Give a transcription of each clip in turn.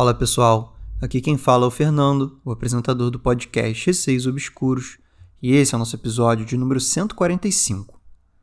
Fala pessoal, aqui quem fala é o Fernando, o apresentador do podcast Receios Obscuros, e esse é o nosso episódio de número 145.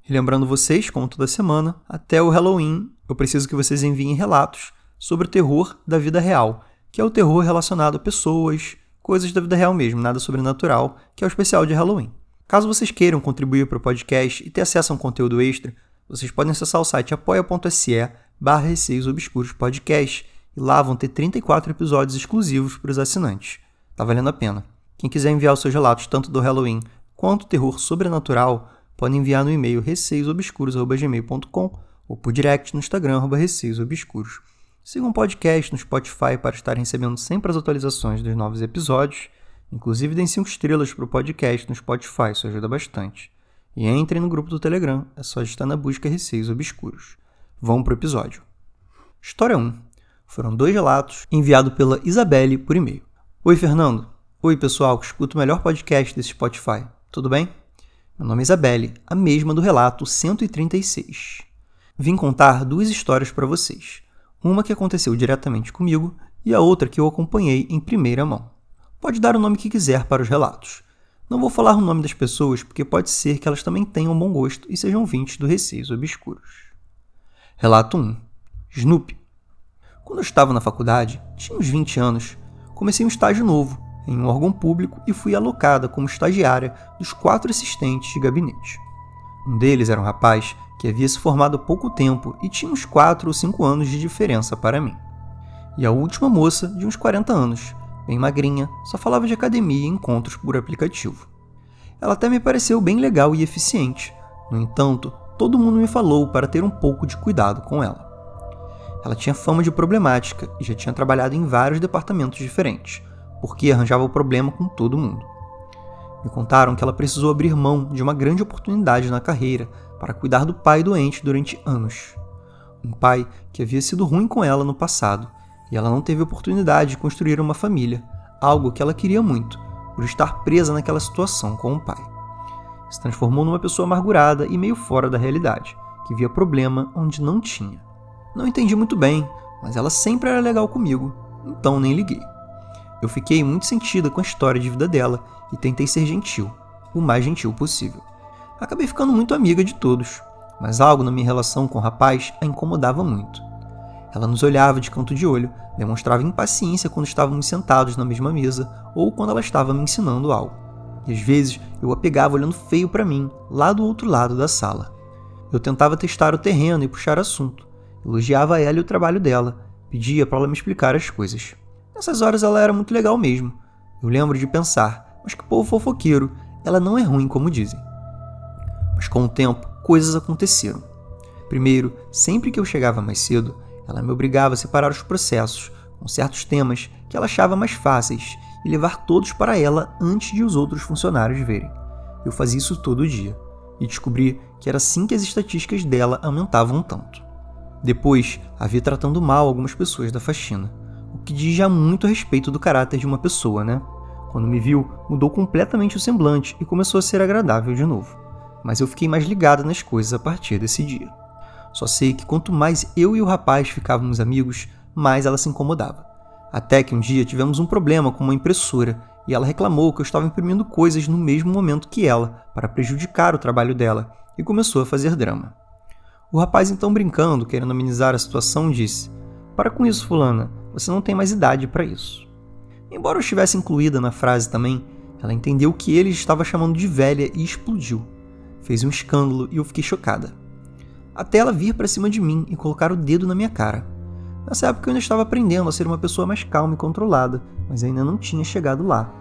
E lembrando vocês, como toda semana, até o Halloween eu preciso que vocês enviem relatos sobre o terror da vida real, que é o terror relacionado a pessoas, coisas da vida real mesmo, nada sobrenatural, que é o especial de Halloween. Caso vocês queiram contribuir para o podcast e ter acesso a um conteúdo extra, vocês podem acessar o site apoia.se barra Receios Obscuros Podcast e lá vão ter 34 episódios exclusivos para os assinantes. Tá valendo a pena. Quem quiser enviar os seus relatos tanto do Halloween quanto terror sobrenatural, pode enviar no e-mail receiosobscuros.gmail.com ou por direct no Instagram, receiosobscuros. Sigam o podcast no Spotify para estar recebendo sempre as atualizações dos novos episódios. Inclusive, deem 5 estrelas para o podcast no Spotify, isso ajuda bastante. E entrem no grupo do Telegram, é só estar na busca Receios Obscuros. Vamos para o episódio. História 1. Foram dois relatos enviados pela Isabelle por e-mail. Oi, Fernando. Oi, pessoal que escuta o melhor podcast desse Spotify. Tudo bem? Meu nome é Isabelle, a mesma do relato 136. Vim contar duas histórias para vocês. Uma que aconteceu diretamente comigo e a outra que eu acompanhei em primeira mão. Pode dar o nome que quiser para os relatos. Não vou falar o nome das pessoas porque pode ser que elas também tenham bom gosto e sejam vintes do Receios Obscuros. Relato 1. Snoopy. Quando eu estava na faculdade, tinha uns 20 anos, comecei um estágio novo em um órgão público e fui alocada como estagiária dos quatro assistentes de gabinete. Um deles era um rapaz que havia se formado há pouco tempo e tinha uns 4 ou 5 anos de diferença para mim. E a última moça, de uns 40 anos, bem magrinha, só falava de academia e encontros por aplicativo. Ela até me pareceu bem legal e eficiente. No entanto, todo mundo me falou para ter um pouco de cuidado com ela. Ela tinha fama de problemática e já tinha trabalhado em vários departamentos diferentes, porque arranjava o problema com todo mundo. Me contaram que ela precisou abrir mão de uma grande oportunidade na carreira para cuidar do pai doente durante anos. Um pai que havia sido ruim com ela no passado e ela não teve oportunidade de construir uma família, algo que ela queria muito, por estar presa naquela situação com o pai. Se transformou numa pessoa amargurada e meio fora da realidade, que via problema onde não tinha. Não entendi muito bem, mas ela sempre era legal comigo, então nem liguei. Eu fiquei muito sentida com a história de vida dela e tentei ser gentil, o mais gentil possível. Acabei ficando muito amiga de todos, mas algo na minha relação com o rapaz a incomodava muito. Ela nos olhava de canto de olho, demonstrava impaciência quando estávamos sentados na mesma mesa ou quando ela estava me ensinando algo. E às vezes eu a pegava olhando feio para mim, lá do outro lado da sala. Eu tentava testar o terreno e puxar assunto. Elogiava ela e o trabalho dela, pedia para ela me explicar as coisas. Nessas horas ela era muito legal mesmo. Eu lembro de pensar, mas que povo fofoqueiro, ela não é ruim como dizem. Mas com o tempo, coisas aconteceram. Primeiro, sempre que eu chegava mais cedo, ela me obrigava a separar os processos com certos temas que ela achava mais fáceis e levar todos para ela antes de os outros funcionários verem. Eu fazia isso todo dia e descobri que era assim que as estatísticas dela aumentavam tanto. Depois, havia tratando mal algumas pessoas da faxina, o que diz já muito a respeito do caráter de uma pessoa, né? Quando me viu, mudou completamente o semblante e começou a ser agradável de novo. Mas eu fiquei mais ligada nas coisas a partir desse dia. Só sei que quanto mais eu e o rapaz ficávamos amigos, mais ela se incomodava. Até que um dia tivemos um problema com uma impressora e ela reclamou que eu estava imprimindo coisas no mesmo momento que ela, para prejudicar o trabalho dela, e começou a fazer drama. O rapaz, então brincando, querendo amenizar a situação, disse: Para com isso, Fulana, você não tem mais idade para isso. Embora eu estivesse incluída na frase também, ela entendeu que ele estava chamando de velha e explodiu. Fez um escândalo e eu fiquei chocada até ela vir para cima de mim e colocar o dedo na minha cara. Nessa época eu ainda estava aprendendo a ser uma pessoa mais calma e controlada, mas ainda não tinha chegado lá.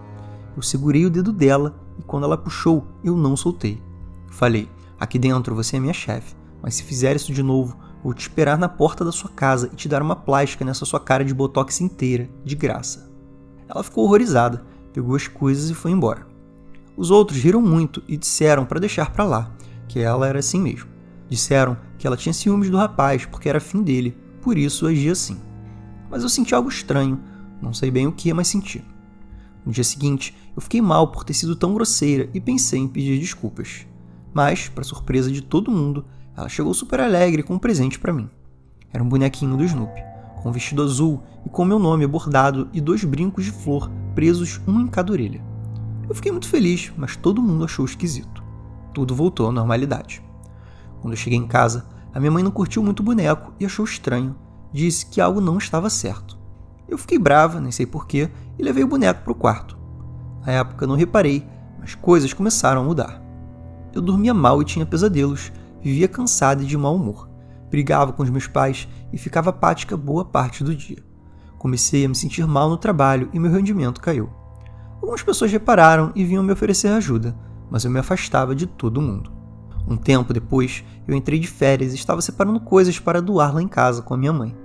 Eu segurei o dedo dela e quando ela puxou, eu não soltei. Falei: Aqui dentro você é minha chefe, mas se fizer isso de novo, vou te esperar na porta da sua casa e te dar uma plástica nessa sua cara de botox inteira, de graça. Ela ficou horrorizada, pegou as coisas e foi embora. Os outros riram muito e disseram para deixar para lá, que ela era assim mesmo. Disseram que ela tinha ciúmes do rapaz porque era fim dele, por isso agia assim. Mas eu senti algo estranho, não sei bem o que, mas senti. No dia seguinte, eu fiquei mal por ter sido tão grosseira e pensei em pedir desculpas. Mas, para surpresa de todo mundo, ela chegou super alegre com um presente para mim. Era um bonequinho do Snoopy, com um vestido azul e com meu nome bordado e dois brincos de flor presos um em cada orelha. Eu fiquei muito feliz, mas todo mundo achou esquisito. Tudo voltou à normalidade. Quando eu cheguei em casa, a minha mãe não curtiu muito o boneco e achou estranho. Disse que algo não estava certo. Eu fiquei brava, nem sei porquê, e levei o boneco para o quarto. Na época não reparei, mas coisas começaram a mudar. Eu dormia mal e tinha pesadelos, vivia cansada e de mau humor. Brigava com os meus pais e ficava apática boa parte do dia. Comecei a me sentir mal no trabalho e meu rendimento caiu. Algumas pessoas repararam e vinham me oferecer ajuda, mas eu me afastava de todo mundo. Um tempo depois, eu entrei de férias e estava separando coisas para doar lá em casa com a minha mãe.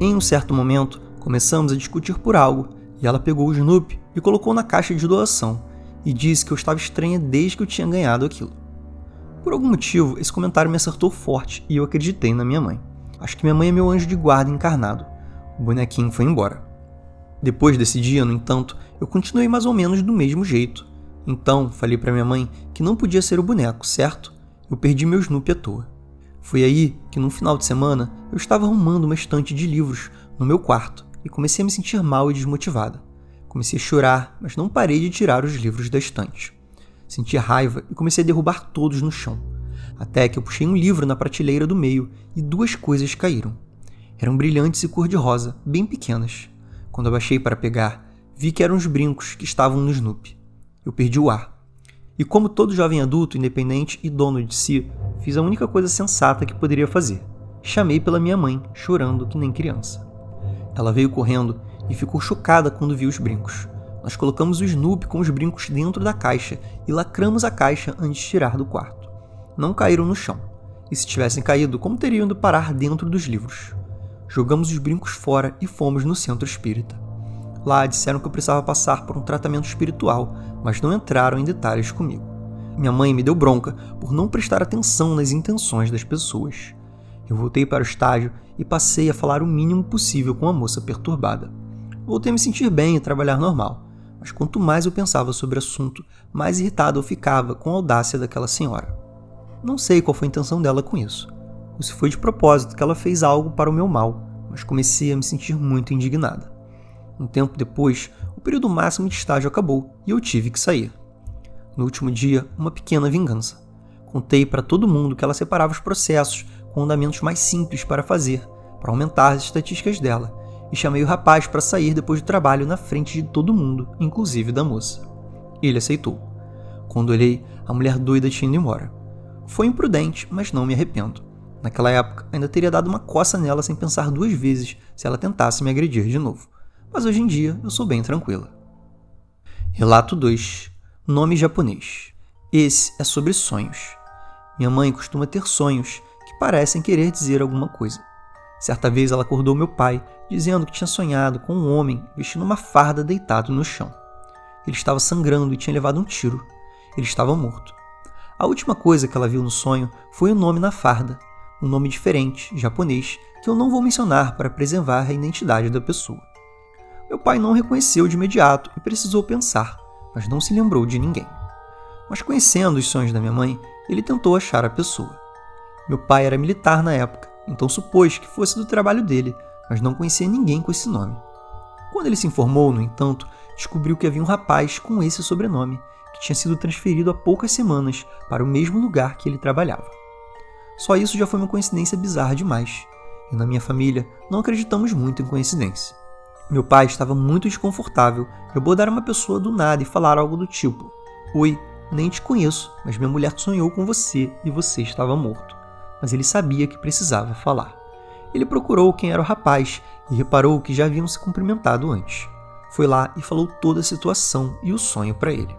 Em um certo momento, começamos a discutir por algo e ela pegou o Snoopy e colocou na caixa de doação e disse que eu estava estranha desde que eu tinha ganhado aquilo. Por algum motivo, esse comentário me acertou forte e eu acreditei na minha mãe. Acho que minha mãe é meu anjo de guarda encarnado. O bonequinho foi embora. Depois desse dia, no entanto, eu continuei mais ou menos do mesmo jeito. Então, falei para minha mãe que não podia ser o boneco, certo? Eu perdi meu Snoopy à toa. Foi aí que, num final de semana, eu estava arrumando uma estante de livros no meu quarto e comecei a me sentir mal e desmotivada. Comecei a chorar, mas não parei de tirar os livros da estante. Senti raiva e comecei a derrubar todos no chão. Até que eu puxei um livro na prateleira do meio e duas coisas caíram. Eram brilhantes e cor-de-rosa, bem pequenas. Quando abaixei para pegar, vi que eram os brincos que estavam no Snoopy. Eu perdi o ar. E como todo jovem adulto, independente e dono de si, fiz a única coisa sensata que poderia fazer. Chamei pela minha mãe, chorando que nem criança. Ela veio correndo e ficou chocada quando viu os brincos. Nós colocamos o Snoopy com os brincos dentro da caixa e lacramos a caixa antes de tirar do quarto. Não caíram no chão. E se tivessem caído, como teriam ido parar dentro dos livros? Jogamos os brincos fora e fomos no centro espírita. Lá disseram que eu precisava passar por um tratamento espiritual, mas não entraram em detalhes comigo. Minha mãe me deu bronca por não prestar atenção nas intenções das pessoas. Eu voltei para o estágio e passei a falar o mínimo possível com a moça perturbada. Voltei a me sentir bem e trabalhar normal, mas quanto mais eu pensava sobre o assunto, mais irritado eu ficava com a audácia daquela senhora. Não sei qual foi a intenção dela com isso, ou se foi de propósito que ela fez algo para o meu mal, mas comecei a me sentir muito indignada. Um tempo depois, o período máximo de estágio acabou e eu tive que sair. No último dia, uma pequena vingança. Contei para todo mundo que ela separava os processos com andamentos mais simples para fazer, para aumentar as estatísticas dela, e chamei o rapaz para sair depois do trabalho na frente de todo mundo, inclusive da moça. Ele aceitou. Quando olhei, a mulher doida tinha ido embora. Foi imprudente, mas não me arrependo. Naquela época, ainda teria dado uma coça nela sem pensar duas vezes se ela tentasse me agredir de novo. Mas hoje em dia eu sou bem tranquila. Relato 2 Nome japonês. Esse é sobre sonhos. Minha mãe costuma ter sonhos parecem querer dizer alguma coisa. Certa vez ela acordou meu pai, dizendo que tinha sonhado com um homem vestindo uma farda deitado no chão. Ele estava sangrando e tinha levado um tiro. Ele estava morto. A última coisa que ela viu no sonho foi o nome na farda, um nome diferente, japonês, que eu não vou mencionar para preservar a identidade da pessoa. Meu pai não reconheceu de imediato e precisou pensar, mas não se lembrou de ninguém. Mas conhecendo os sonhos da minha mãe, ele tentou achar a pessoa. Meu pai era militar na época, então supôs que fosse do trabalho dele, mas não conhecia ninguém com esse nome. Quando ele se informou, no entanto, descobriu que havia um rapaz com esse sobrenome, que tinha sido transferido há poucas semanas para o mesmo lugar que ele trabalhava. Só isso já foi uma coincidência bizarra demais, e na minha família não acreditamos muito em coincidência. Meu pai estava muito desconfortável de abordar uma pessoa do nada e falar algo do tipo: Oi, nem te conheço, mas minha mulher sonhou com você e você estava morto mas ele sabia que precisava falar. Ele procurou quem era o rapaz e reparou que já haviam se cumprimentado antes. Foi lá e falou toda a situação e o sonho para ele.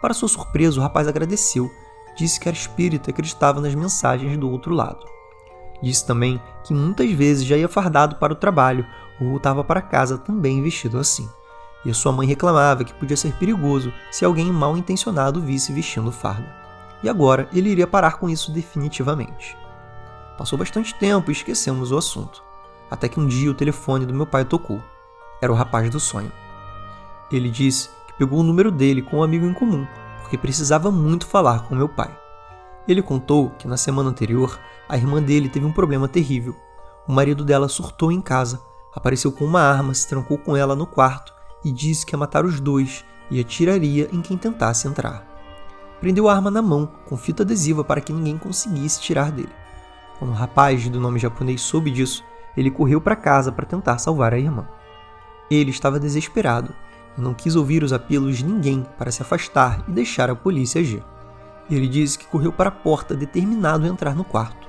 Para sua surpresa, o rapaz agradeceu, disse que era espírita e acreditava nas mensagens do outro lado. Disse também que muitas vezes já ia fardado para o trabalho ou voltava para casa também vestido assim. E a sua mãe reclamava que podia ser perigoso se alguém mal intencionado visse vestindo farda. E agora ele iria parar com isso definitivamente. Passou bastante tempo e esquecemos o assunto. Até que um dia o telefone do meu pai tocou. Era o rapaz do sonho. Ele disse que pegou o número dele com um amigo em comum, porque precisava muito falar com meu pai. Ele contou que na semana anterior a irmã dele teve um problema terrível. O marido dela surtou em casa, apareceu com uma arma, se trancou com ela no quarto e disse que ia matar os dois e atiraria em quem tentasse entrar. Prendeu a arma na mão, com fita adesiva para que ninguém conseguisse tirar dele. Quando o rapaz do nome japonês soube disso, ele correu para casa para tentar salvar a irmã. Ele estava desesperado e não quis ouvir os apelos de ninguém para se afastar e deixar a polícia agir. Ele disse que correu para a porta determinado a entrar no quarto.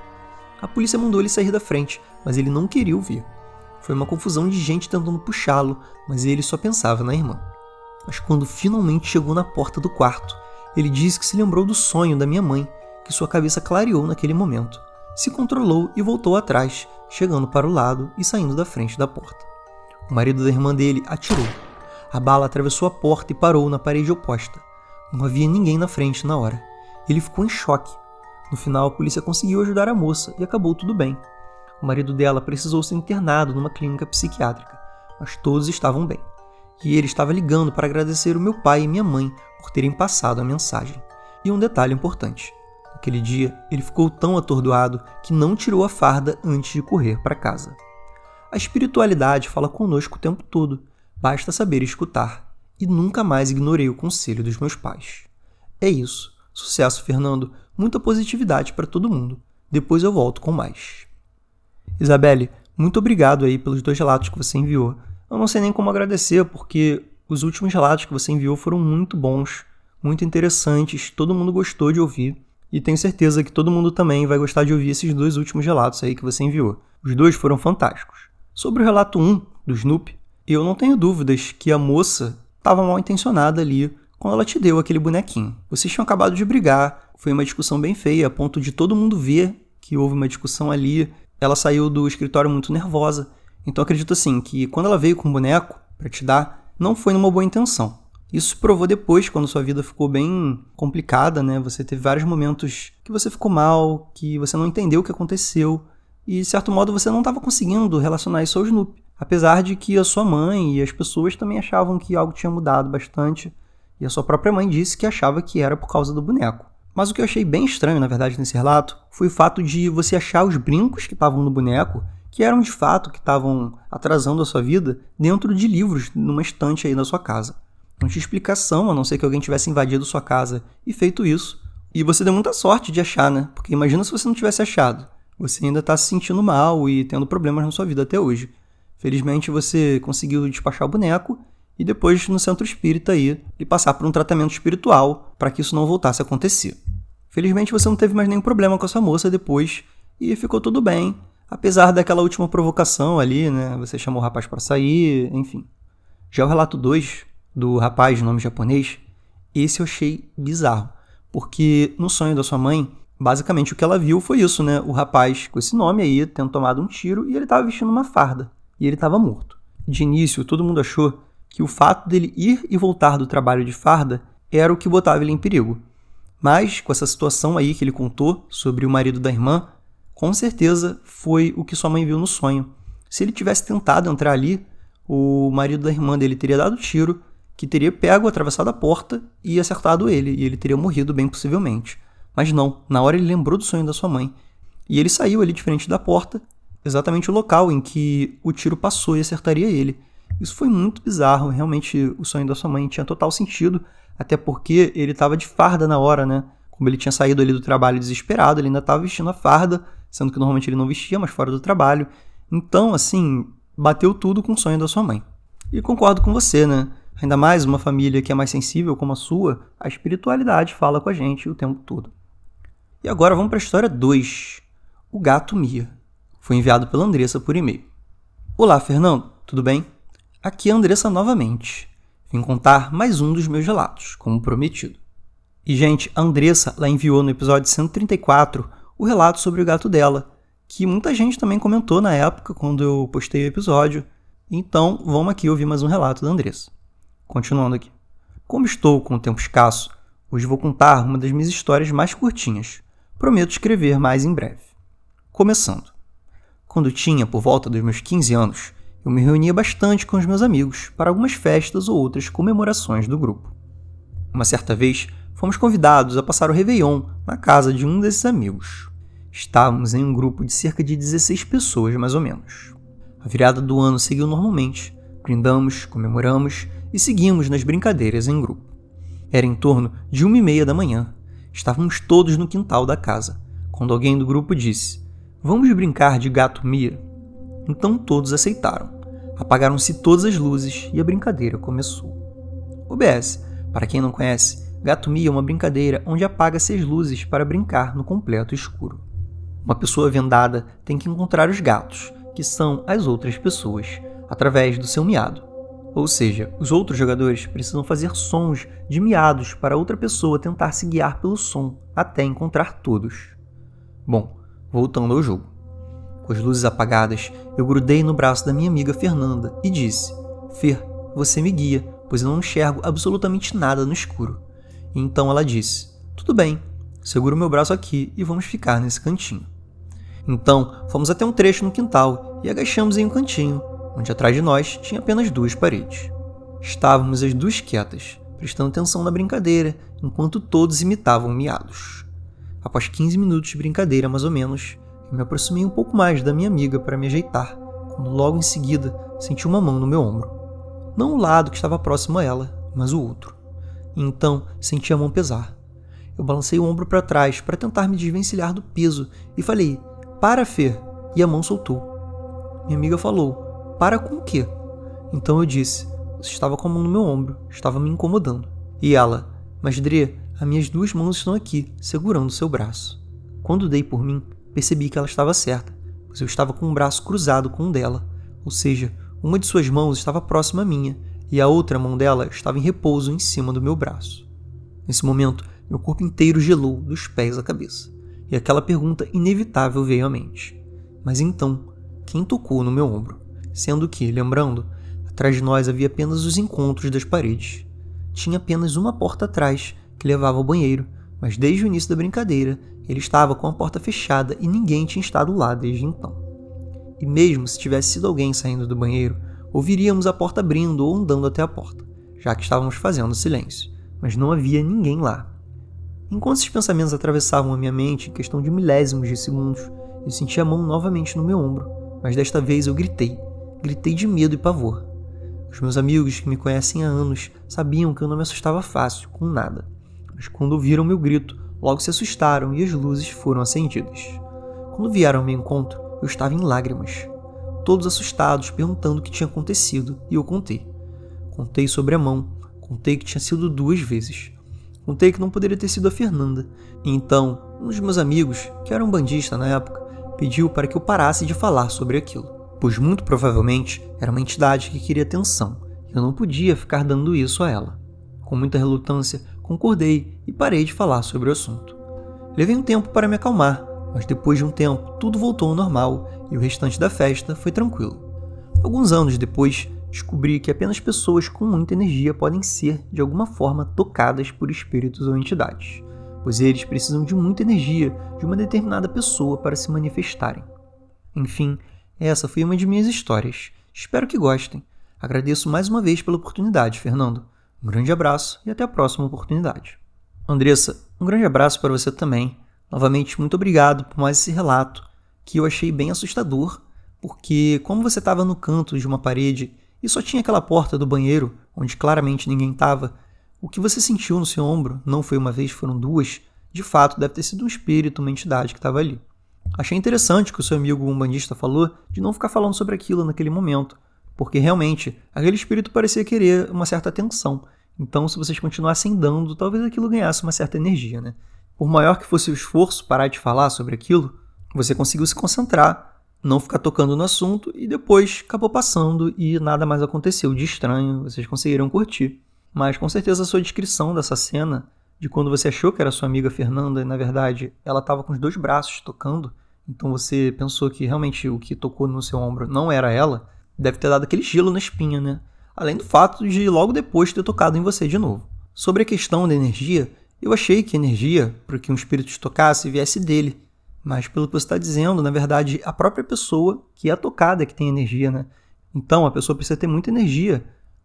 A polícia mandou ele sair da frente, mas ele não queria ouvir. Foi uma confusão de gente tentando puxá-lo, mas ele só pensava na irmã. Mas quando finalmente chegou na porta do quarto, ele disse que se lembrou do sonho da minha mãe, que sua cabeça clareou naquele momento. Se controlou e voltou atrás, chegando para o lado e saindo da frente da porta. O marido da irmã dele atirou. A bala atravessou a porta e parou na parede oposta. Não havia ninguém na frente na hora. Ele ficou em choque. No final, a polícia conseguiu ajudar a moça e acabou tudo bem. O marido dela precisou ser internado numa clínica psiquiátrica, mas todos estavam bem. E ele estava ligando para agradecer o meu pai e minha mãe por terem passado a mensagem. E um detalhe importante: naquele dia ele ficou tão atordoado que não tirou a farda antes de correr para casa. A espiritualidade fala conosco o tempo todo, basta saber escutar. E nunca mais ignorei o conselho dos meus pais. É isso. Sucesso, Fernando. Muita positividade para todo mundo. Depois eu volto com mais. Isabelle, muito obrigado aí pelos dois relatos que você enviou. Eu não sei nem como agradecer, porque os últimos relatos que você enviou foram muito bons, muito interessantes, todo mundo gostou de ouvir. E tenho certeza que todo mundo também vai gostar de ouvir esses dois últimos relatos aí que você enviou. Os dois foram fantásticos. Sobre o relato 1 do Snoopy, eu não tenho dúvidas que a moça estava mal intencionada ali quando ela te deu aquele bonequinho. Vocês tinham acabado de brigar, foi uma discussão bem feia, a ponto de todo mundo ver que houve uma discussão ali ela saiu do escritório muito nervosa. Então acredito assim que quando ela veio com o boneco para te dar, não foi numa boa intenção. Isso provou depois, quando sua vida ficou bem complicada, né? Você teve vários momentos que você ficou mal, que você não entendeu o que aconteceu, e de certo modo você não estava conseguindo relacionar isso ao Snoopy. Apesar de que a sua mãe e as pessoas também achavam que algo tinha mudado bastante, e a sua própria mãe disse que achava que era por causa do boneco. Mas o que eu achei bem estranho, na verdade, nesse relato, foi o fato de você achar os brincos que estavam no boneco, que eram de fato que estavam atrasando a sua vida, dentro de livros numa estante aí na sua casa. Não tinha explicação, a não ser que alguém tivesse invadido sua casa e feito isso. E você deu muita sorte de achar, né? Porque imagina se você não tivesse achado. Você ainda está se sentindo mal e tendo problemas na sua vida até hoje. Felizmente você conseguiu despachar o boneco e depois no centro espírita aí e passar por um tratamento espiritual para que isso não voltasse a acontecer. Felizmente você não teve mais nenhum problema com essa moça depois e ficou tudo bem, apesar daquela última provocação ali, né? Você chamou o rapaz para sair, enfim. Já o relato 2 do rapaz de nome japonês, esse eu achei bizarro, porque no sonho da sua mãe, basicamente o que ela viu foi isso, né? O rapaz com esse nome aí tendo tomado um tiro e ele estava vestindo uma farda e ele estava morto. De início, todo mundo achou que o fato dele ir e voltar do trabalho de farda era o que botava ele em perigo. Mas, com essa situação aí que ele contou sobre o marido da irmã, com certeza foi o que sua mãe viu no sonho. Se ele tivesse tentado entrar ali, o marido da irmã dele teria dado tiro, que teria pego, atravessado a porta e acertado ele, e ele teria morrido bem possivelmente. Mas não, na hora ele lembrou do sonho da sua mãe. E ele saiu ali de frente da porta, exatamente o local em que o tiro passou e acertaria ele. Isso foi muito bizarro, realmente o sonho da sua mãe tinha total sentido, até porque ele estava de farda na hora, né? Como ele tinha saído ali do trabalho desesperado, ele ainda estava vestindo a farda, sendo que normalmente ele não vestia, mas fora do trabalho. Então, assim, bateu tudo com o sonho da sua mãe. E concordo com você, né? Ainda mais uma família que é mais sensível como a sua, a espiritualidade fala com a gente o tempo todo. E agora vamos para a história 2. O gato Mia. Foi enviado pela Andressa por e-mail. Olá, Fernando, tudo bem? Aqui é a Andressa novamente. Vim contar mais um dos meus relatos, como prometido. E, gente, a Andressa lá enviou no episódio 134 o relato sobre o gato dela, que muita gente também comentou na época quando eu postei o episódio. Então, vamos aqui ouvir mais um relato da Andressa. Continuando aqui. Como estou com o tempo escasso, hoje vou contar uma das minhas histórias mais curtinhas. Prometo escrever mais em breve. Começando. Quando tinha por volta dos meus 15 anos, eu me reunia bastante com os meus amigos para algumas festas ou outras comemorações do grupo. Uma certa vez, fomos convidados a passar o Réveillon na casa de um desses amigos. Estávamos em um grupo de cerca de 16 pessoas, mais ou menos. A virada do ano seguiu normalmente. Brindamos, comemoramos e seguimos nas brincadeiras em grupo. Era em torno de uma e meia da manhã. Estávamos todos no quintal da casa, quando alguém do grupo disse: Vamos brincar de gato Mia? Então todos aceitaram. Apagaram-se todas as luzes e a brincadeira começou. OBS, para quem não conhece, Gato Mia é uma brincadeira onde apaga-se as luzes para brincar no completo escuro. Uma pessoa vendada tem que encontrar os gatos, que são as outras pessoas, através do seu miado. Ou seja, os outros jogadores precisam fazer sons de miados para outra pessoa tentar se guiar pelo som até encontrar todos. Bom, voltando ao jogo. Com as luzes apagadas, eu grudei no braço da minha amiga Fernanda e disse: Fer, você me guia, pois eu não enxergo absolutamente nada no escuro. E então ela disse: Tudo bem, segura o meu braço aqui e vamos ficar nesse cantinho. Então fomos até um trecho no quintal e agachamos em um cantinho, onde atrás de nós tinha apenas duas paredes. Estávamos as duas quietas, prestando atenção na brincadeira, enquanto todos imitavam miados. Após 15 minutos de brincadeira, mais ou menos, eu me aproximei um pouco mais da minha amiga para me ajeitar, quando logo em seguida senti uma mão no meu ombro. Não o lado que estava próximo a ela, mas o outro. E então senti a mão pesar. Eu balancei o ombro para trás para tentar me desvencilhar do peso e falei: Para, Fer! E a mão soltou. Minha amiga falou: Para com o quê? Então eu disse: estava com a mão no meu ombro, estava me incomodando. E ela: Mas Dre, as minhas duas mãos estão aqui, segurando seu braço. Quando dei por mim, percebi que ela estava certa, pois eu estava com um braço cruzado com o dela, ou seja, uma de suas mãos estava próxima à minha e a outra mão dela estava em repouso em cima do meu braço. Nesse momento, meu corpo inteiro gelou dos pés à cabeça, e aquela pergunta inevitável veio à mente. Mas então, quem tocou no meu ombro? Sendo que, lembrando, atrás de nós havia apenas os encontros das paredes. Tinha apenas uma porta atrás que levava ao banheiro, mas desde o início da brincadeira ele estava com a porta fechada e ninguém tinha estado lá desde então. E mesmo se tivesse sido alguém saindo do banheiro, ouviríamos a porta abrindo ou andando até a porta, já que estávamos fazendo silêncio, mas não havia ninguém lá. Enquanto esses pensamentos atravessavam a minha mente em questão de milésimos de segundos, eu senti a mão novamente no meu ombro, mas desta vez eu gritei. Gritei de medo e pavor. Os meus amigos que me conhecem há anos sabiam que eu não me assustava fácil, com nada mas quando ouviram meu grito, logo se assustaram e as luzes foram acendidas. Quando vieram ao meu encontro, eu estava em lágrimas. Todos assustados, perguntando o que tinha acontecido, e eu contei. Contei sobre a mão, contei que tinha sido duas vezes. Contei que não poderia ter sido a Fernanda. E então, um dos meus amigos, que era um bandista na época, pediu para que eu parasse de falar sobre aquilo, pois muito provavelmente era uma entidade que queria atenção, e eu não podia ficar dando isso a ela. Com muita relutância, concordei e parei de falar sobre o assunto. Levei um tempo para me acalmar, mas depois de um tempo tudo voltou ao normal e o restante da festa foi tranquilo. Alguns anos depois, descobri que apenas pessoas com muita energia podem ser, de alguma forma, tocadas por espíritos ou entidades, pois eles precisam de muita energia de uma determinada pessoa para se manifestarem. Enfim, essa foi uma de minhas histórias. Espero que gostem. Agradeço mais uma vez pela oportunidade, Fernando. Um grande abraço e até a próxima oportunidade. Andressa, um grande abraço para você também. Novamente, muito obrigado por mais esse relato, que eu achei bem assustador, porque como você estava no canto de uma parede e só tinha aquela porta do banheiro, onde claramente ninguém estava, o que você sentiu no seu ombro não foi uma vez, foram duas, de fato deve ter sido um espírito, uma entidade que estava ali. Achei interessante que o seu amigo umbandista falou de não ficar falando sobre aquilo naquele momento, porque realmente aquele espírito parecia querer uma certa atenção. Então, se vocês continuassem dando, talvez aquilo ganhasse uma certa energia, né? Por maior que fosse o esforço parar de falar sobre aquilo, você conseguiu se concentrar, não ficar tocando no assunto e depois acabou passando e nada mais aconteceu de estranho, vocês conseguiram curtir. Mas com certeza a sua descrição dessa cena, de quando você achou que era sua amiga Fernanda e na verdade ela estava com os dois braços tocando, então você pensou que realmente o que tocou no seu ombro não era ela, deve ter dado aquele gelo na espinha, né? Além do fato de logo depois ter tocado em você de novo. Sobre a questão da energia, eu achei que a energia, para que um espírito te tocasse, viesse dele. Mas pelo que você está dizendo, na verdade, a própria pessoa que é tocada que tem energia, né? Então a pessoa precisa ter muita energia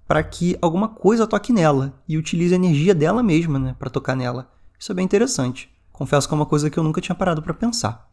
para que alguma coisa toque nela e utilize a energia dela mesma, né, para tocar nela. Isso é bem interessante. Confesso que é uma coisa que eu nunca tinha parado para pensar.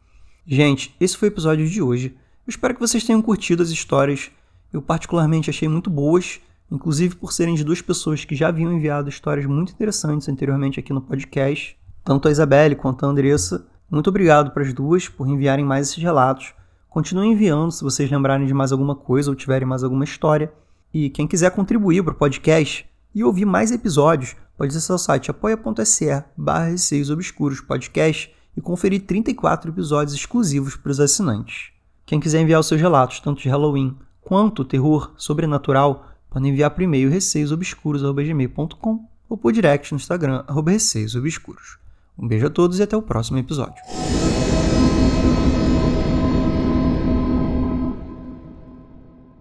Gente, esse foi o episódio de hoje. Eu espero que vocês tenham curtido as histórias. Eu particularmente achei muito boas, inclusive por serem de duas pessoas que já haviam enviado histórias muito interessantes anteriormente aqui no podcast, tanto a Isabelle quanto a Andressa. Muito obrigado para as duas por enviarem mais esses relatos. Continuem enviando se vocês lembrarem de mais alguma coisa ou tiverem mais alguma história. E quem quiser contribuir para o podcast e ouvir mais episódios, pode acessar o site apoia.se barra Obscuros Podcast e conferir 34 episódios exclusivos para os assinantes. Quem quiser enviar os seus relatos, tanto de Halloween quanto terror sobrenatural, pode enviar por e-mail receiosobscuros.gmail.com ou por direct no Instagram, receiosobscuros. Um beijo a todos e até o próximo episódio.